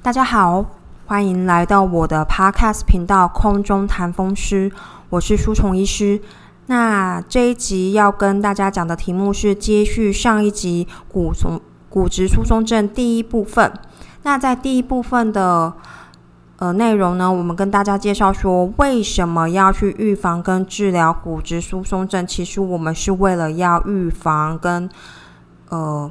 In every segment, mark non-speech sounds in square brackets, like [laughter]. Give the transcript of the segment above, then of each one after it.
大家好，欢迎来到我的 Podcast 频道《空中谈风湿》，我是舒虫医师。那这一集要跟大家讲的题目是接续上一集骨松骨质疏松症第一部分。那在第一部分的呃内容呢，我们跟大家介绍说，为什么要去预防跟治疗骨质疏松症？其实我们是为了要预防跟呃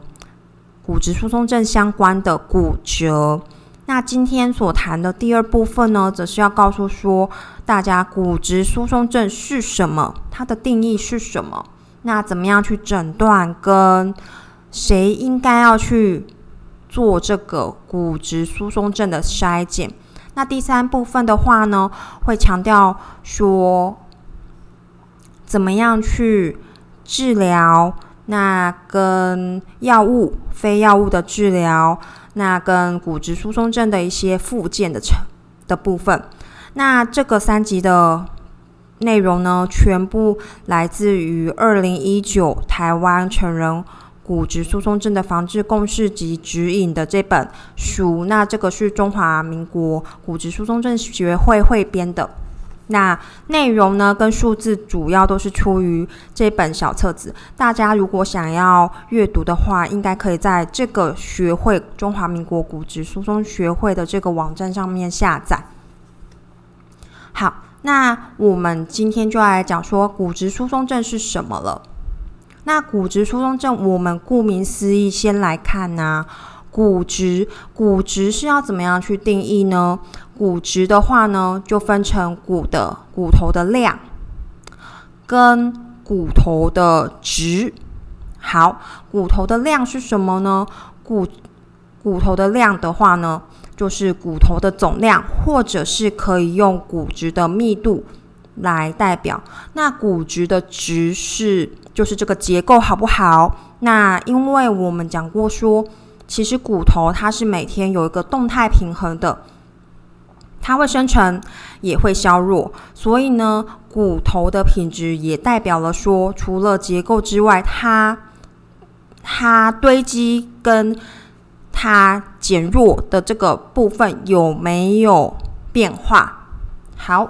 骨质疏松症相关的骨折。那今天所谈的第二部分呢，则是要告诉说大家骨质疏松症是什么，它的定义是什么，那怎么样去诊断，跟谁应该要去做这个骨质疏松症的筛检。那第三部分的话呢，会强调说怎么样去治疗，那跟药物、非药物的治疗。那跟骨质疏松症的一些附件的成的部分，那这个三集的内容呢，全部来自于二零一九台湾成人骨质疏松症的防治共识及指引的这本书。那这个是中华民国骨质疏松症学会汇编的。那内容呢，跟数字主要都是出于这本小册子。大家如果想要阅读的话，应该可以在这个学会中华民国骨质疏松学会的这个网站上面下载。好，那我们今天就来讲说骨质疏松症是什么了。那骨质疏松症，我们顾名思义，先来看呢，骨质，骨质是要怎么样去定义呢？骨质的话呢，就分成骨的骨头的量跟骨头的值。好，骨头的量是什么呢？骨骨头的量的话呢，就是骨头的总量，或者是可以用骨质的密度来代表。那骨质的值是就是这个结构好不好？那因为我们讲过说，其实骨头它是每天有一个动态平衡的。它会生成，也会削弱，所以呢，骨头的品质也代表了说，除了结构之外，它它堆积跟它减弱的这个部分有没有变化？好，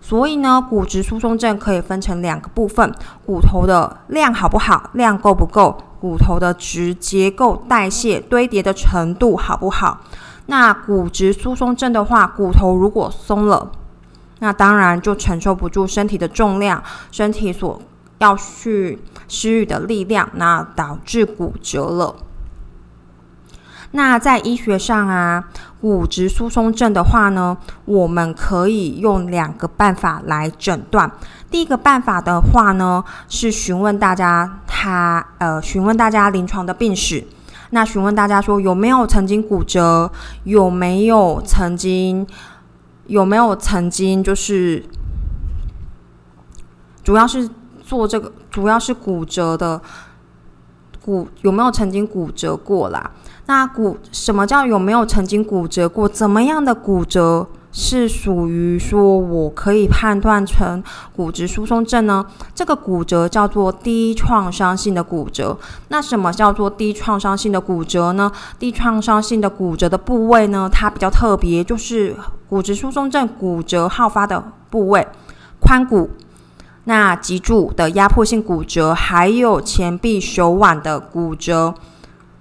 所以呢，骨质疏松症可以分成两个部分：骨头的量好不好，量够不够；骨头的质、结构、代谢、堆叠的程度好不好。那骨质疏松症的话，骨头如果松了，那当然就承受不住身体的重量，身体所要去施予的力量，那导致骨折了。那在医学上啊，骨质疏松症的话呢，我们可以用两个办法来诊断。第一个办法的话呢，是询问大家他呃，询问大家临床的病史。那询问大家说有没有曾经骨折？有没有曾经？有没有曾经？就是主要是做这个，主要是骨折的骨有没有曾经骨折过啦？那骨什么叫有没有曾经骨折过？怎么样的骨折？是属于说，我可以判断成骨质疏松症呢？这个骨折叫做低创伤性的骨折。那什么叫做低创伤性的骨折呢？低创伤性的骨折的部位呢？它比较特别，就是骨质疏松症骨折好发的部位，髋骨、那脊柱的压迫性骨折，还有前臂、手腕的骨折。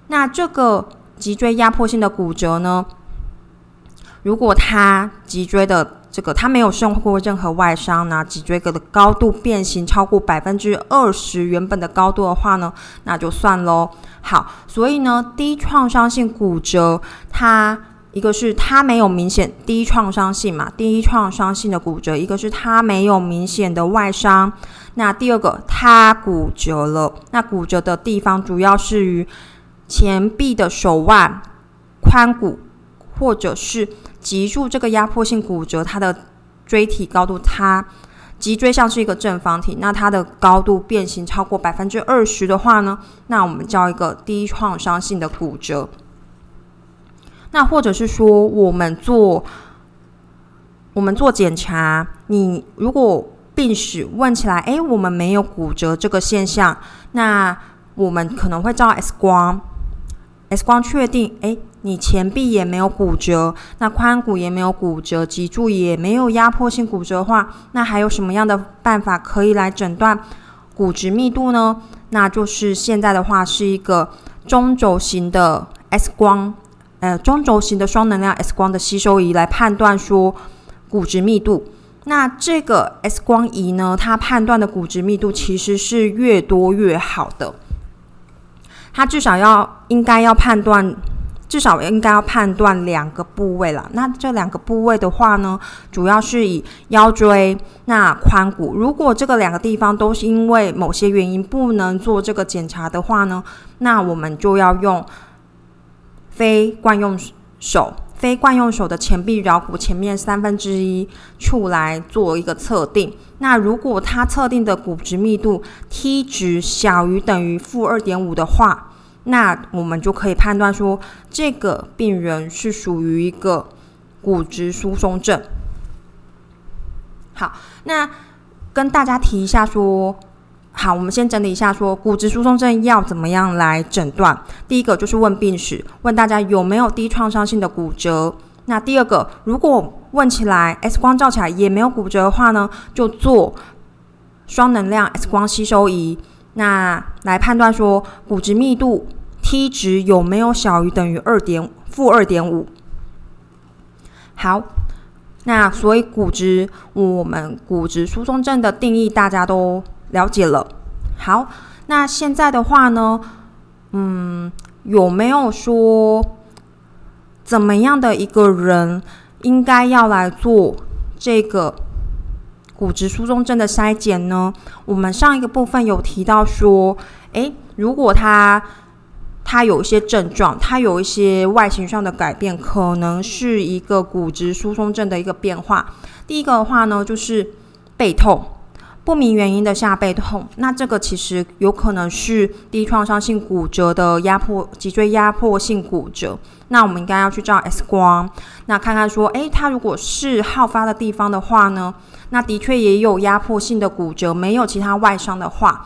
那这个脊椎压迫性的骨折呢？如果他脊椎的这个他没有受过任何外伤呢，脊椎骨的高度变形超过百分之二十原本的高度的话呢，那就算喽。好，所以呢，低创伤性骨折，它一个是它没有明显低创伤性嘛，低创伤性的骨折，一个是它没有明显的外伤。那第二个，它骨折了，那骨折的地方主要是于前臂的手腕、髋骨，或者是。脊柱这个压迫性骨折，它的椎体高度，它脊椎像是一个正方体，那它的高度变形超过百分之二十的话呢，那我们叫一个低创伤性的骨折。那或者是说，我们做我们做检查，你如果病史问起来，哎，我们没有骨折这个现象，那我们可能会照 X 光。X 光确定，诶，你前臂也没有骨折，那髋骨也没有骨折，脊柱也没有压迫性骨折的话，那还有什么样的办法可以来诊断骨质密度呢？那就是现在的话是一个中轴型的 X 光，呃，中轴型的双能量 X 光的吸收仪来判断说骨质密度。那这个 X 光仪呢，它判断的骨质密度其实是越多越好的。它至少要应该要判断，至少应该要判断两个部位了。那这两个部位的话呢，主要是以腰椎、那髋骨。如果这个两个地方都是因为某些原因不能做这个检查的话呢，那我们就要用非惯用手。非惯用手的前臂桡骨前面三分之一处来做一个测定。那如果它测定的骨质密度 T 值小于等于负二点五的话，那我们就可以判断说这个病人是属于一个骨质疏松症。好，那跟大家提一下说。好，我们先整理一下，说骨质疏松症要怎么样来诊断。第一个就是问病史，问大家有没有低创伤性的骨折。那第二个，如果问起来 X 光照起来也没有骨折的话呢，就做双能量 X 光吸收仪，那来判断说骨质密度 T 值有没有小于等于二点负二点五。好，那所以骨质我们骨质疏松症的定义大家都。了解了，好，那现在的话呢，嗯，有没有说怎么样的一个人应该要来做这个骨质疏松症的筛检呢？我们上一个部分有提到说，诶，如果他他有一些症状，他有一些外形上的改变，可能是一个骨质疏松症的一个变化。第一个的话呢，就是背痛。不明原因的下背痛，那这个其实有可能是低创伤性骨折的压迫脊椎压迫性骨折。那我们应该要去照 X 光，那看看说，诶，它如果是好发的地方的话呢，那的确也有压迫性的骨折，没有其他外伤的话，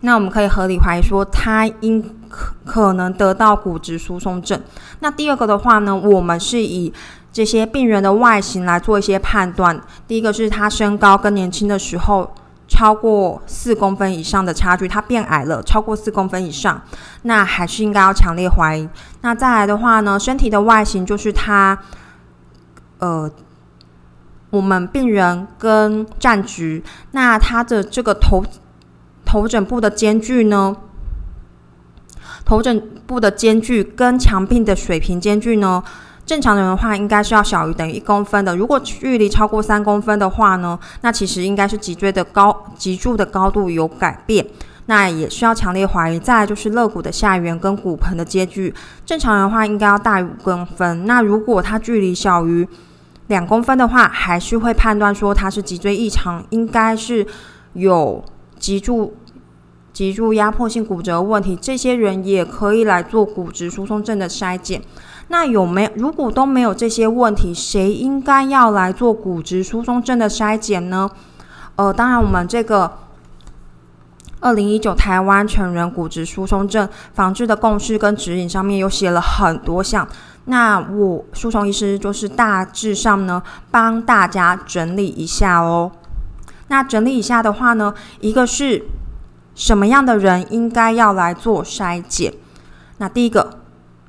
那我们可以合理怀疑说，它应可可能得到骨质疏松症。那第二个的话呢，我们是以这些病人的外形来做一些判断。第一个是他身高跟年轻的时候超过四公分以上的差距，他变矮了超过四公分以上，那还是应该要强烈怀疑。那再来的话呢，身体的外形就是他，呃，我们病人跟站直，那他的这个头头枕部的间距呢，头枕部的间距跟墙壁的水平间距呢？正常人的话，应该是要小于等于一公分的。如果距离超过三公分的话呢，那其实应该是脊椎的高脊柱的高度有改变，那也需要强烈怀疑。再来就是肋骨的下缘跟骨盆的间距，正常人的话应该要大于五公分。那如果它距离小于两公分的话，还是会判断说它是脊椎异常，应该是有脊柱脊柱压迫性骨折问题。这些人也可以来做骨质疏松症的筛检。那有没有？如果都没有这些问题，谁应该要来做骨质疏松症的筛检呢？呃，当然，我们这个二零一九台湾成人骨质疏松症防治的共识跟指引上面有写了很多项。那我疏松医师就是大致上呢，帮大家整理一下哦。那整理一下的话呢，一个是什么样的人应该要来做筛检？那第一个。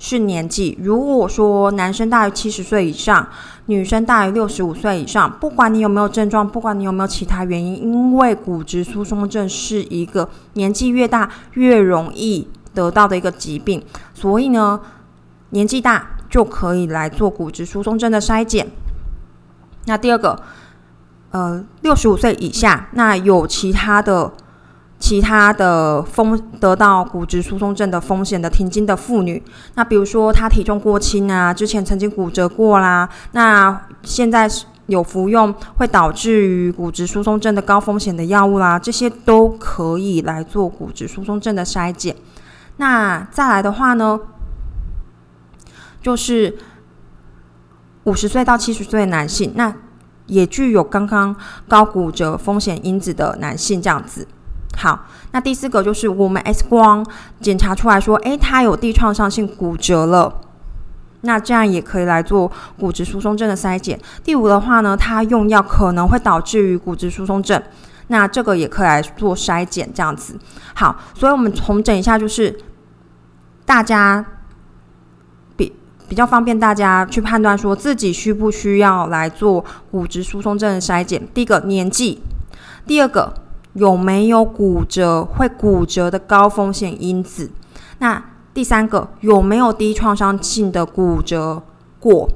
是年纪。如果说男生大于七十岁以上，女生大于六十五岁以上，不管你有没有症状，不管你有没有其他原因，因为骨质疏松症是一个年纪越大越容易得到的一个疾病，所以呢，年纪大就可以来做骨质疏松症的筛检。那第二个，呃，六十五岁以下，那有其他的。其他的风得到骨质疏松症的风险的停经的妇女，那比如说她体重过轻啊，之前曾经骨折过啦，那现在有服用会导致于骨质疏松症的高风险的药物啦，这些都可以来做骨质疏松症的筛检。那再来的话呢，就是五十岁到七十岁的男性，那也具有刚刚高骨折风险因子的男性这样子。好，那第四个就是我们 X 光检查出来说，诶，他有地创伤性骨折了，那这样也可以来做骨质疏松症的筛检。第五的话呢，他用药可能会导致于骨质疏松症，那这个也可以来做筛检，这样子。好，所以我们重整一下，就是大家比比较方便大家去判断说自己需不需要来做骨质疏松症的筛检。第一个年纪，第二个。有没有骨折会骨折的高风险因子？那第三个有没有低创伤性的骨折过？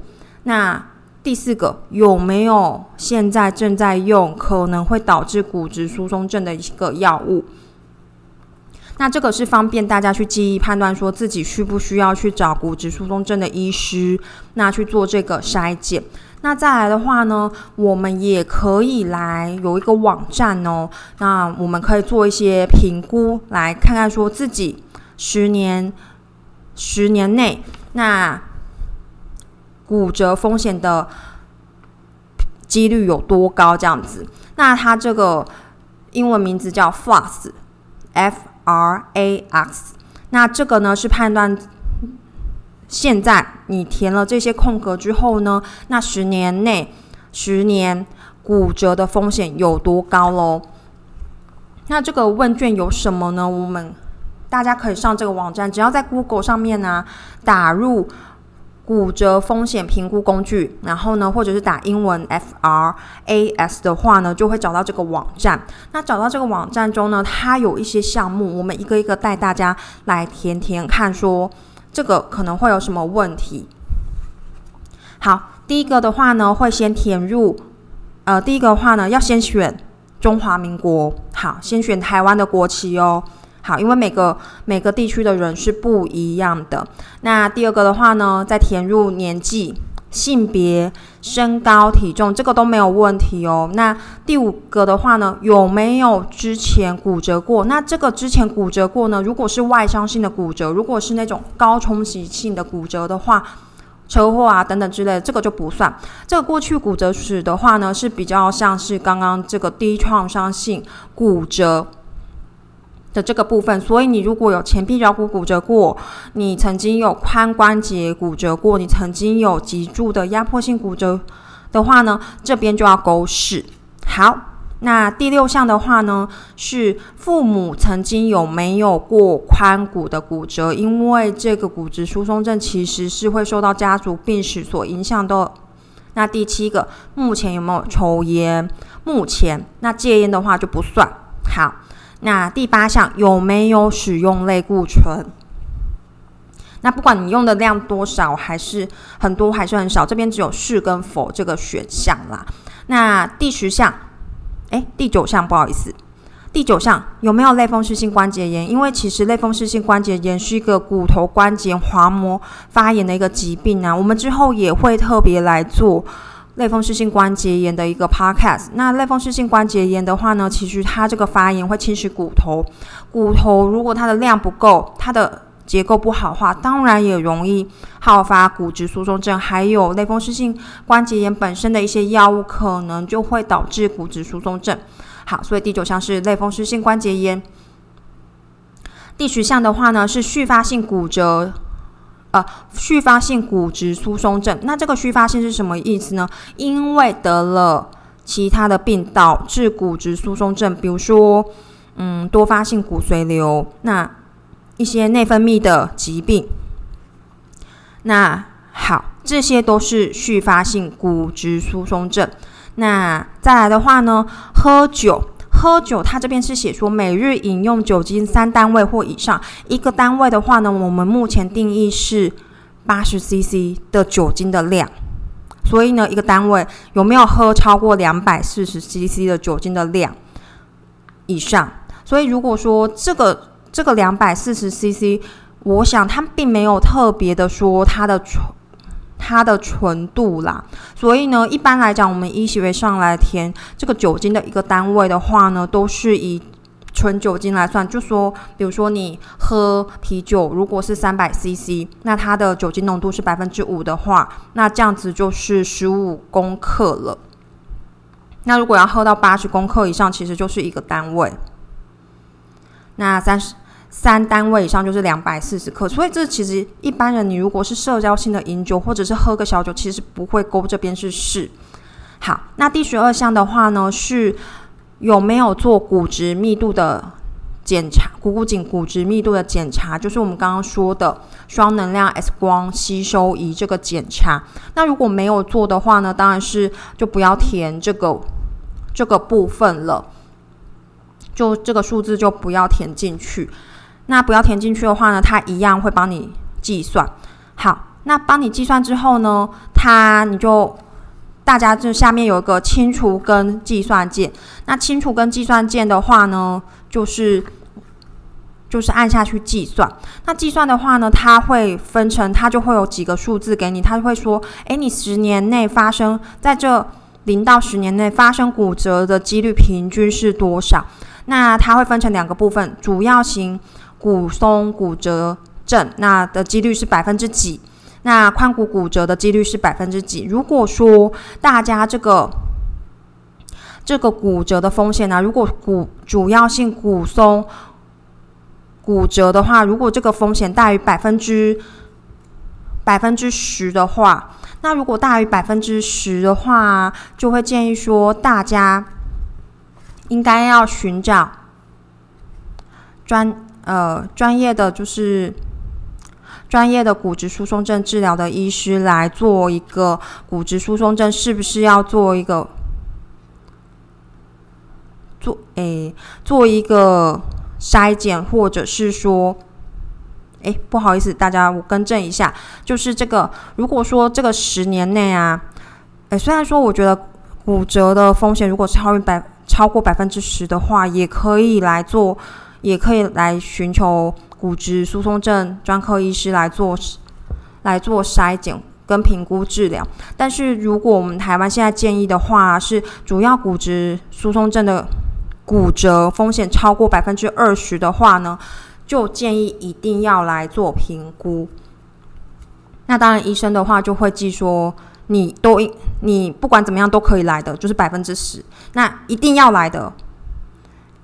那第四个有没有现在正在用可能会导致骨质疏松症的一个药物？那这个是方便大家去记忆判断，说自己需不需要去找骨质疏松症的医师，那去做这个筛检。那再来的话呢，我们也可以来有一个网站哦。那我们可以做一些评估，来看看说自己十年、十年内那骨折风险的几率有多高？这样子。那它这个英文名字叫 FLAX，F R A X。那这个呢是判断。现在你填了这些空格之后呢？那十年内，十年骨折的风险有多高喽？那这个问卷有什么呢？我们大家可以上这个网站，只要在 Google 上面呢打入骨折风险评估工具，然后呢，或者是打英文 F R A S 的话呢，就会找到这个网站。那找到这个网站中呢，它有一些项目，我们一个一个带大家来填填看说。这个可能会有什么问题？好，第一个的话呢，会先填入，呃，第一个的话呢，要先选中华民国，好，先选台湾的国旗哦，好，因为每个每个地区的人是不一样的。那第二个的话呢，再填入年纪。性别、身高、体重，这个都没有问题哦。那第五个的话呢，有没有之前骨折过？那这个之前骨折过呢？如果是外伤性的骨折，如果是那种高冲击性的骨折的话，车祸啊等等之类，这个就不算。这个过去骨折史的话呢，是比较像是刚刚这个低创伤性骨折。的这个部分，所以你如果有前臂软骨骨折过，你曾经有髋关节骨折过，你曾经有脊柱的压迫性骨折的话呢，这边就要勾是。好，那第六项的话呢，是父母曾经有没有过髋骨的骨折？因为这个骨质疏松症其实是会受到家族病史所影响的。那第七个，目前有没有抽烟？目前，那戒烟的话就不算。好。那第八项有没有使用类固醇？那不管你用的量多少，还是很多还是很少，这边只有是跟否这个选项啦。那第十项，哎，第九项不好意思，第九项有没有类风湿性关节炎？因为其实类风湿性关节炎是一个骨头关节滑膜发炎的一个疾病啊，我们之后也会特别来做。类风湿性关节炎的一个 podcast。那类风湿性关节炎的话呢，其实它这个发炎会侵蚀骨头，骨头如果它的量不够，它的结构不好的话，当然也容易好发骨质疏松症。还有类风湿性关节炎本身的一些药物，可能就会导致骨质疏松症。好，所以第九项是类风湿性关节炎。第十项的话呢，是续发性骨折。呃，续发性骨质疏松症，那这个续发性是什么意思呢？因为得了其他的病导致骨质疏松症，比如说，嗯，多发性骨髓瘤，那一些内分泌的疾病。那好，这些都是续发性骨质疏松症。那再来的话呢，喝酒。喝酒，它这边是写说每日饮用酒精三单位或以上，一个单位的话呢，我们目前定义是八十 CC 的酒精的量，所以呢，一个单位有没有喝超过两百四十 CC 的酒精的量以上？所以如果说这个这个两百四十 CC，我想它并没有特别的说它的。它的纯度啦，所以呢，一般来讲，我们医学上来填这个酒精的一个单位的话呢，都是以纯酒精来算。就说，比如说你喝啤酒，如果是三百 CC，那它的酒精浓度是百分之五的话，那这样子就是十五公克了。那如果要喝到八十公克以上，其实就是一个单位。那三十三单位以上就是两百四十克。所以这其实一般人，你如果是社交性的饮酒或者是喝个小酒，其实不会勾这边是是。好，那第十二项的话呢，是有没有做骨质密度的检查？股骨颈骨质密度的检查，就是我们刚刚说的双能量 X 光吸收仪这个检查。那如果没有做的话呢，当然是就不要填这个这个部分了，就这个数字就不要填进去。那不要填进去的话呢，它一样会帮你计算。好，那帮你计算之后呢，它你就。大家这下面有一个清除跟计算键，那清除跟计算键的话呢，就是就是按下去计算。那计算的话呢，它会分成，它就会有几个数字给你，它会说，诶，你十年内发生在这零到十年内发生骨折的几率平均是多少？那它会分成两个部分，主要型骨松骨折症，那的几率是百分之几？那髋骨骨折的几率是百分之几？如果说大家这个这个骨折的风险呢，如果骨主要性骨松骨折的话，如果这个风险大于百分之百分之十的话，那如果大于百分之十的话，就会建议说大家应该要寻找专呃专业的就是。专业的骨质疏松症治疗的医师来做一个骨质疏松症，是不是要做一个做诶做一个筛检，或者是说，诶不好意思，大家我更正一下，就是这个如果说这个十年内啊，诶虽然说我觉得骨折的风险如果超于百超过百分之十的话，也可以来做，也可以来寻求。骨质疏松症专科医师来做来做筛检跟评估治疗，但是如果我们台湾现在建议的话，是主要骨质疏松症的骨折风险超过百分之二十的话呢，就建议一定要来做评估。那当然，医生的话就会记说，你都你不管怎么样都可以来的，就是百分之十，那一定要来的。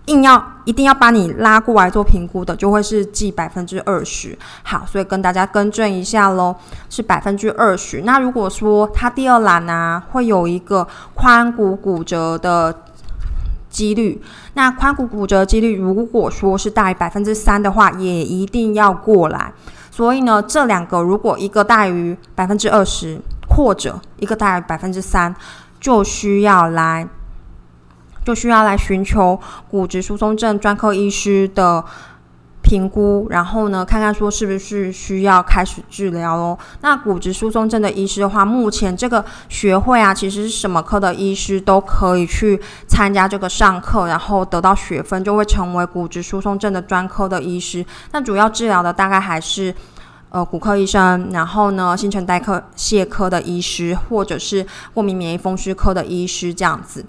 硬要一定要把你拉过来做评估的，就会是记百分之二十。好，所以跟大家更正一下喽，是百分之二十。那如果说它第二栏呢，会有一个髋骨骨折的几率，那髋骨骨折几率如果说是大于百分之三的话，也一定要过来。所以呢，这两个如果一个大于百分之二十，或者一个大于百分之三，就需要来。就需要来寻求骨质疏松症专科医师的评估，然后呢，看看说是不是需要开始治疗哦。那骨质疏松症的医师的话，目前这个学会啊，其实是什么科的医师都可以去参加这个上课，然后得到学分，就会成为骨质疏松症的专科的医师。那主要治疗的大概还是呃骨科医生，然后呢，新陈代谢科的医师，或者是过敏免疫风湿科的医师这样子。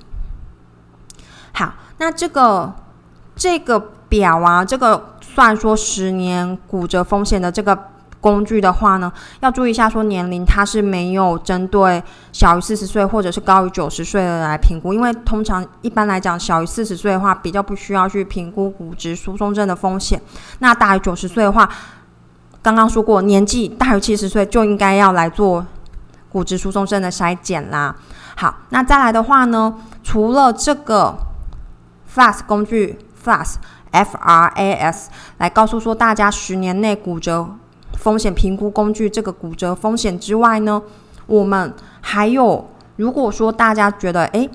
好，那这个这个表啊，这个算说十年骨折风险的这个工具的话呢，要注意一下，说年龄它是没有针对小于四十岁或者是高于九十岁的来评估，因为通常一般来讲，小于四十岁的话比较不需要去评估骨质疏松症的风险。那大于九十岁的话，刚刚说过，年纪大于七十岁就应该要来做骨质疏松症的筛检啦。好，那再来的话呢，除了这个。FAS 工具，FAS F R A S 来告诉说大家十年内骨折风险评估工具这个骨折风险之外呢，我们还有如果说大家觉得诶，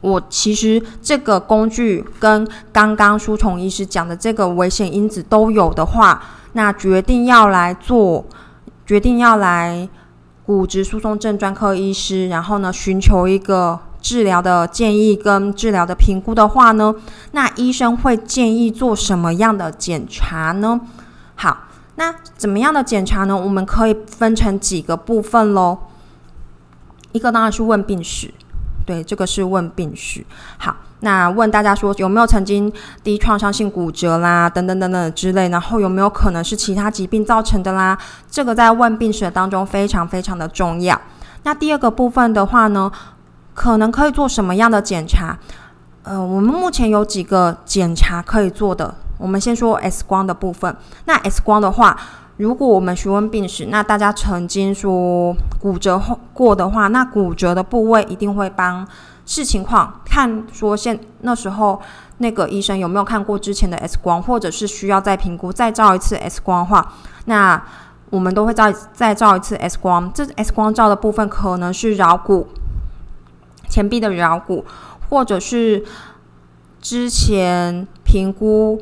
我其实这个工具跟刚刚书虫医师讲的这个危险因子都有的话，那决定要来做，决定要来骨质疏松症专科医师，然后呢寻求一个。治疗的建议跟治疗的评估的话呢，那医生会建议做什么样的检查呢？好，那怎么样的检查呢？我们可以分成几个部分喽。一个当然是问病史，对，这个是问病史。好，那问大家说有没有曾经低创伤性骨折啦，等等等等之类，然后有没有可能是其他疾病造成的啦？这个在问病史当中非常非常的重要。那第二个部分的话呢？可能可以做什么样的检查？呃，我们目前有几个检查可以做的我们先说 X 光的部分。那 X 光的话，如果我们询问病史，那大家曾经说骨折过的话，那骨折的部位一定会帮视情况看说现那时候那个医生有没有看过之前的 X 光，或者是需要再评估再照一次 X 光的话，那我们都会照再照一次 X 光。这 X 光照的部分可能是桡骨前臂的桡骨，或者是。之前评估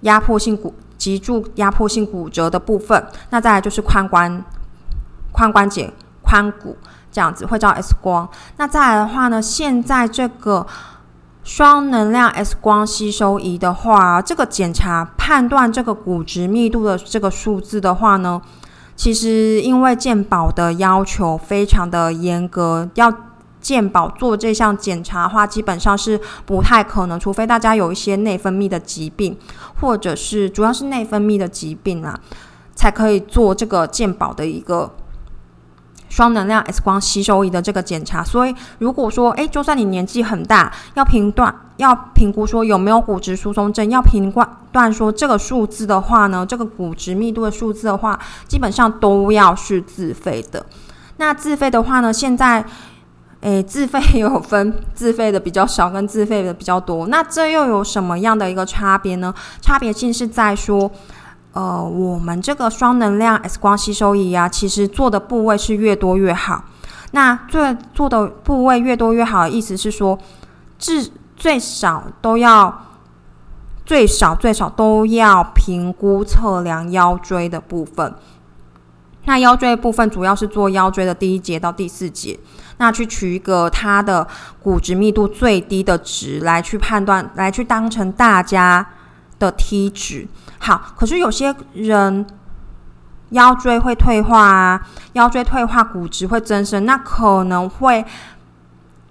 压迫性骨脊柱压迫性骨折的部分，那再来就是髋关髋关节髋骨这样子会照 X 光。那再来的话呢，现在这个双能量 X 光吸收仪的话，这个检查判断这个骨质密度的这个数字的话呢，其实因为健保的要求非常的严格，要。健保做这项检查的话，基本上是不太可能，除非大家有一些内分泌的疾病，或者是主要是内分泌的疾病啊，才可以做这个健保的一个双能量 X 光吸收仪的这个检查。所以，如果说，诶，就算你年纪很大，要评断、要评估说有没有骨质疏松症，要评断断说这个数字的话呢，这个骨质密度的数字的话，基本上都要是自费的。那自费的话呢，现在。诶，自费 [laughs] 有分自费的比较少跟自费的比较多，那这又有什么样的一个差别呢？差别性是在说，呃，我们这个双能量 X 光吸收仪啊，其实做的部位是越多越好。那最做的部位越多越好，意思是说，至最少都要最少最少都要评估测量腰椎的部分。那腰椎部分主要是做腰椎的第一节到第四节。那去取一个它的骨质密度最低的值来去判断，来去当成大家的 T 值。好，可是有些人腰椎会退化啊，腰椎退化骨质会增生，那可能会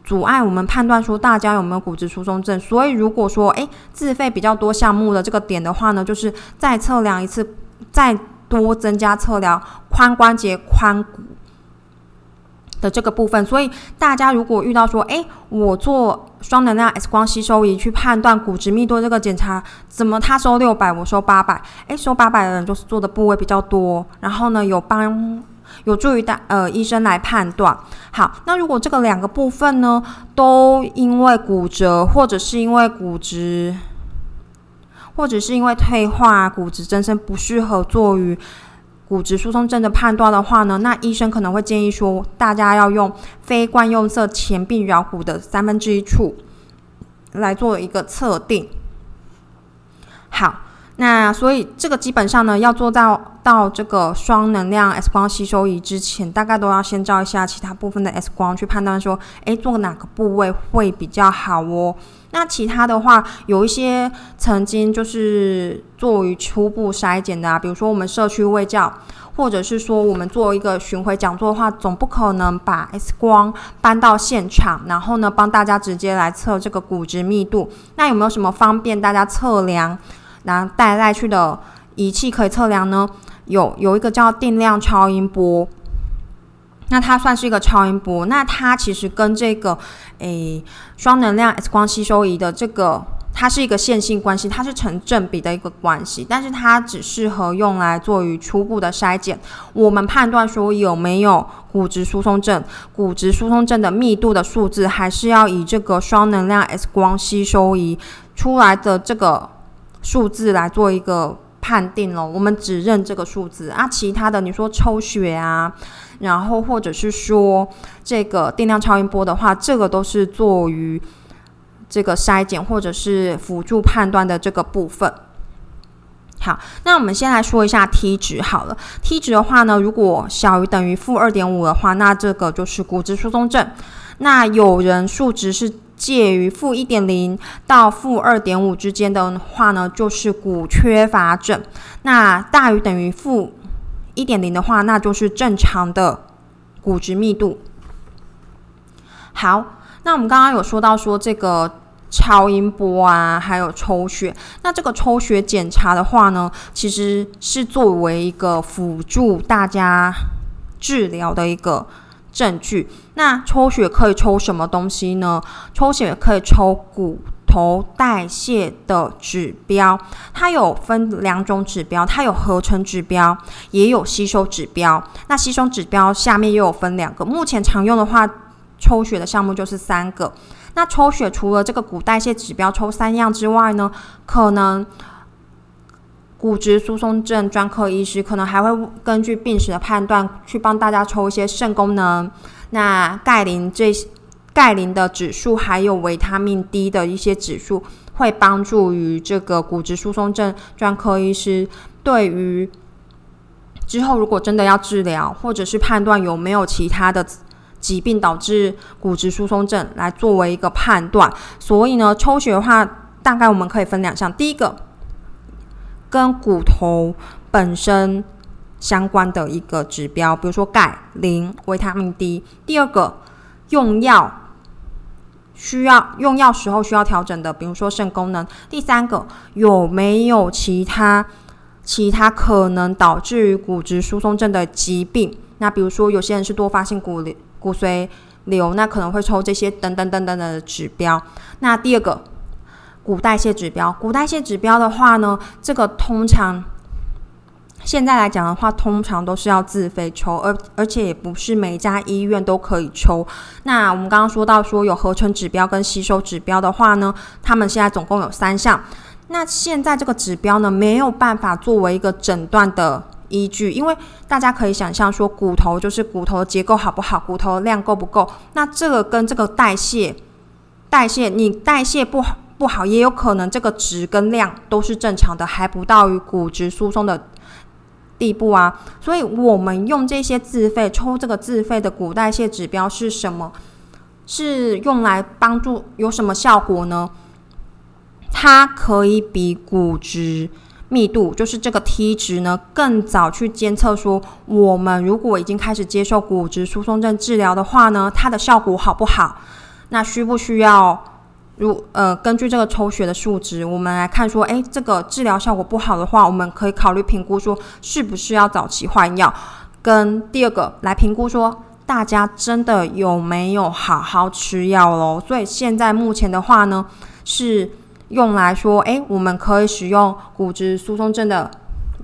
阻碍我们判断出大家有没有骨质疏松症。所以如果说诶自费比较多项目的这个点的话呢，就是再测量一次，再多增加测量髋关节髋骨。的这个部分，所以大家如果遇到说，哎，我做双能量 X 光吸收仪去判断骨质密度这个检查，怎么他收六百，我收八百？哎，收八百的人就是做的部位比较多，然后呢，有帮有助于大呃医生来判断。好，那如果这个两个部分呢，都因为骨折，或者是因为骨质，或者是因为退化、骨质增生不适合做于。骨质疏松症的判断的话呢，那医生可能会建议说，大家要用非惯用色前臂桡骨的三分之一处来做一个测定。好，那所以这个基本上呢，要做到到这个双能量 X 光吸收仪之前，大概都要先照一下其他部分的 X 光，去判断说，诶，做哪个部位会比较好哦。那其他的话，有一些曾经就是做于初步筛检的啊，比如说我们社区卫教，或者是说我们做一个巡回讲座的话，总不可能把 X 光搬到现场，然后呢帮大家直接来测这个骨质密度。那有没有什么方便大家测量，然后带带去的仪器可以测量呢？有，有一个叫定量超音波。那它算是一个超音波，那它其实跟这个诶双能量 X 光吸收仪的这个，它是一个线性关系，它是成正比的一个关系，但是它只适合用来做于初步的筛检。我们判断说有没有骨质疏松症，骨质疏松症的密度的数字，还是要以这个双能量 X 光吸收仪出来的这个数字来做一个判定了。我们只认这个数字啊，其他的你说抽血啊。然后，或者是说这个定量超音波的话，这个都是做于这个筛检或者是辅助判断的这个部分。好，那我们先来说一下 T 值好了。T 值的话呢，如果小于等于负二点五的话，那这个就是骨质疏松症。那有人数值是介于负一点零到负二点五之间的话呢，就是骨缺乏症。那大于等于负。一点零的话，那就是正常的骨质密度。好，那我们刚刚有说到说这个超音波啊，还有抽血。那这个抽血检查的话呢，其实是作为一个辅助大家治疗的一个证据。那抽血可以抽什么东西呢？抽血可以抽骨。头代谢的指标，它有分两种指标，它有合成指标，也有吸收指标。那吸收指标下面又有分两个，目前常用的话，抽血的项目就是三个。那抽血除了这个骨代谢指标抽三样之外呢，可能骨质疏松症专科医师可能还会根据病史的判断，去帮大家抽一些肾功能、那钙磷这些。钙磷的指数，还有维他命 D 的一些指数，会帮助于这个骨质疏松症专科医师对于之后如果真的要治疗，或者是判断有没有其他的疾病导致骨质疏松症，来作为一个判断。所以呢，抽血的话，大概我们可以分两项：第一个跟骨头本身相关的一个指标，比如说钙、磷、维他命 D；第二个用药。需要用药时候需要调整的，比如说肾功能。第三个，有没有其他其他可能导致于骨质疏松症的疾病？那比如说有些人是多发性骨骨髓瘤，那可能会抽这些等等等等的指标。那第二个，骨代谢指标。骨代谢指标的话呢，这个通常。现在来讲的话，通常都是要自费抽，而而且也不是每家医院都可以抽。那我们刚刚说到说有合成指标跟吸收指标的话呢，他们现在总共有三项。那现在这个指标呢，没有办法作为一个诊断的依据，因为大家可以想象说，骨头就是骨头结构好不好，骨头量够不够。那这个跟这个代谢，代谢你代谢不好不好，也有可能这个值跟量都是正常的，还不到于骨质疏松的。地步啊，所以我们用这些自费抽这个自费的骨代谢指标是什么？是用来帮助有什么效果呢？它可以比骨质密度，就是这个 T 值呢，更早去监测说，我们如果已经开始接受骨质疏松症治疗的话呢，它的效果好不好？那需不需要？如呃，根据这个抽血的数值，我们来看说，诶，这个治疗效果不好的话，我们可以考虑评估说，是不是要早期换药。跟第二个来评估说，大家真的有没有好好吃药喽？所以现在目前的话呢，是用来说，诶，我们可以使用骨质疏松症的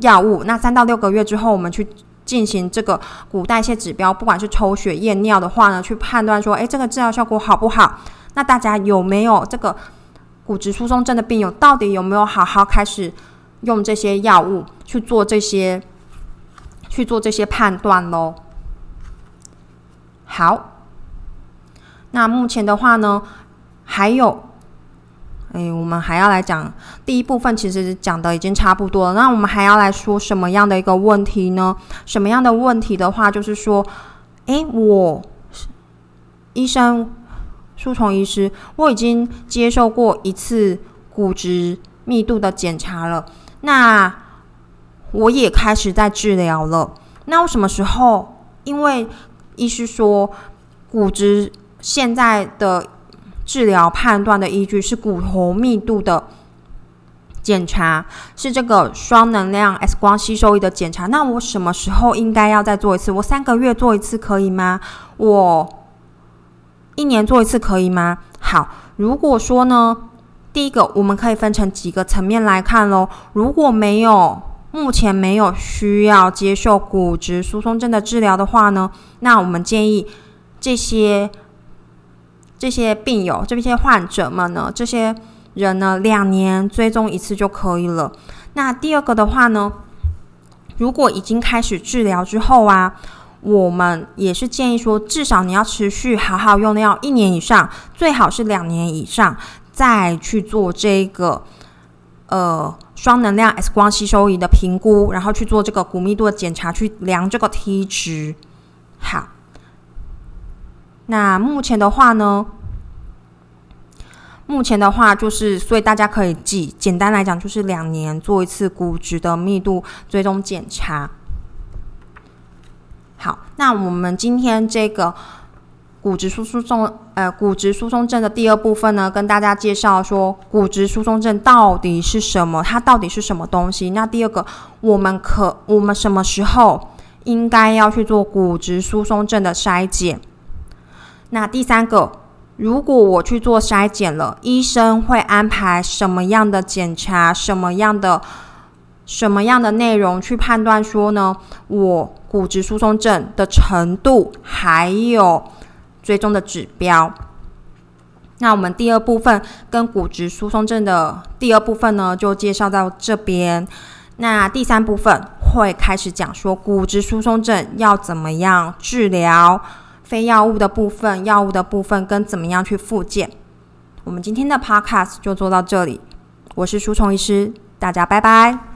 药物。那三到六个月之后，我们去进行这个骨代谢指标，不管是抽血验尿的话呢，去判断说，诶，这个治疗效果好不好？那大家有没有这个骨质疏松症的病友，到底有没有好好开始用这些药物去做这些去做这些判断喽？好，那目前的话呢，还有，哎，我们还要来讲第一部分，其实讲的已经差不多了。那我们还要来说什么样的一个问题呢？什么样的问题的话，就是说，哎，我医生。舒虫医师，我已经接受过一次骨质密度的检查了，那我也开始在治疗了。那我什么时候？因为医师说，骨质现在的治疗判断的依据是骨头密度的检查，是这个双能量 X 光吸收仪的检查。那我什么时候应该要再做一次？我三个月做一次可以吗？我。一年做一次可以吗？好，如果说呢，第一个我们可以分成几个层面来看喽。如果没有目前没有需要接受骨质疏松症的治疗的话呢，那我们建议这些这些病友、这些患者们呢，这些人呢，两年追踪一次就可以了。那第二个的话呢，如果已经开始治疗之后啊。我们也是建议说，至少你要持续好好用药一年以上，最好是两年以上，再去做这个呃双能量 X 光吸收仪的评估，然后去做这个骨密度的检查，去量这个 T 值。好，那目前的话呢，目前的话就是，所以大家可以记，简单来讲就是两年做一次骨质的密度追踪检查。好，那我们今天这个骨质疏松症，呃，骨质疏松症的第二部分呢，跟大家介绍说骨质疏松症到底是什么，它到底是什么东西。那第二个，我们可我们什么时候应该要去做骨质疏松症的筛检？那第三个，如果我去做筛检了，医生会安排什么样的检查，什么样的什么样的内容去判断说呢？我骨质疏松症的程度，还有追踪的指标。那我们第二部分跟骨质疏松症的第二部分呢，就介绍到这边。那第三部分会开始讲说骨质疏松症要怎么样治疗。非药物的部分，药物的部分跟怎么样去复健，我们今天的 podcast 就做到这里。我是舒虫医师，大家拜拜。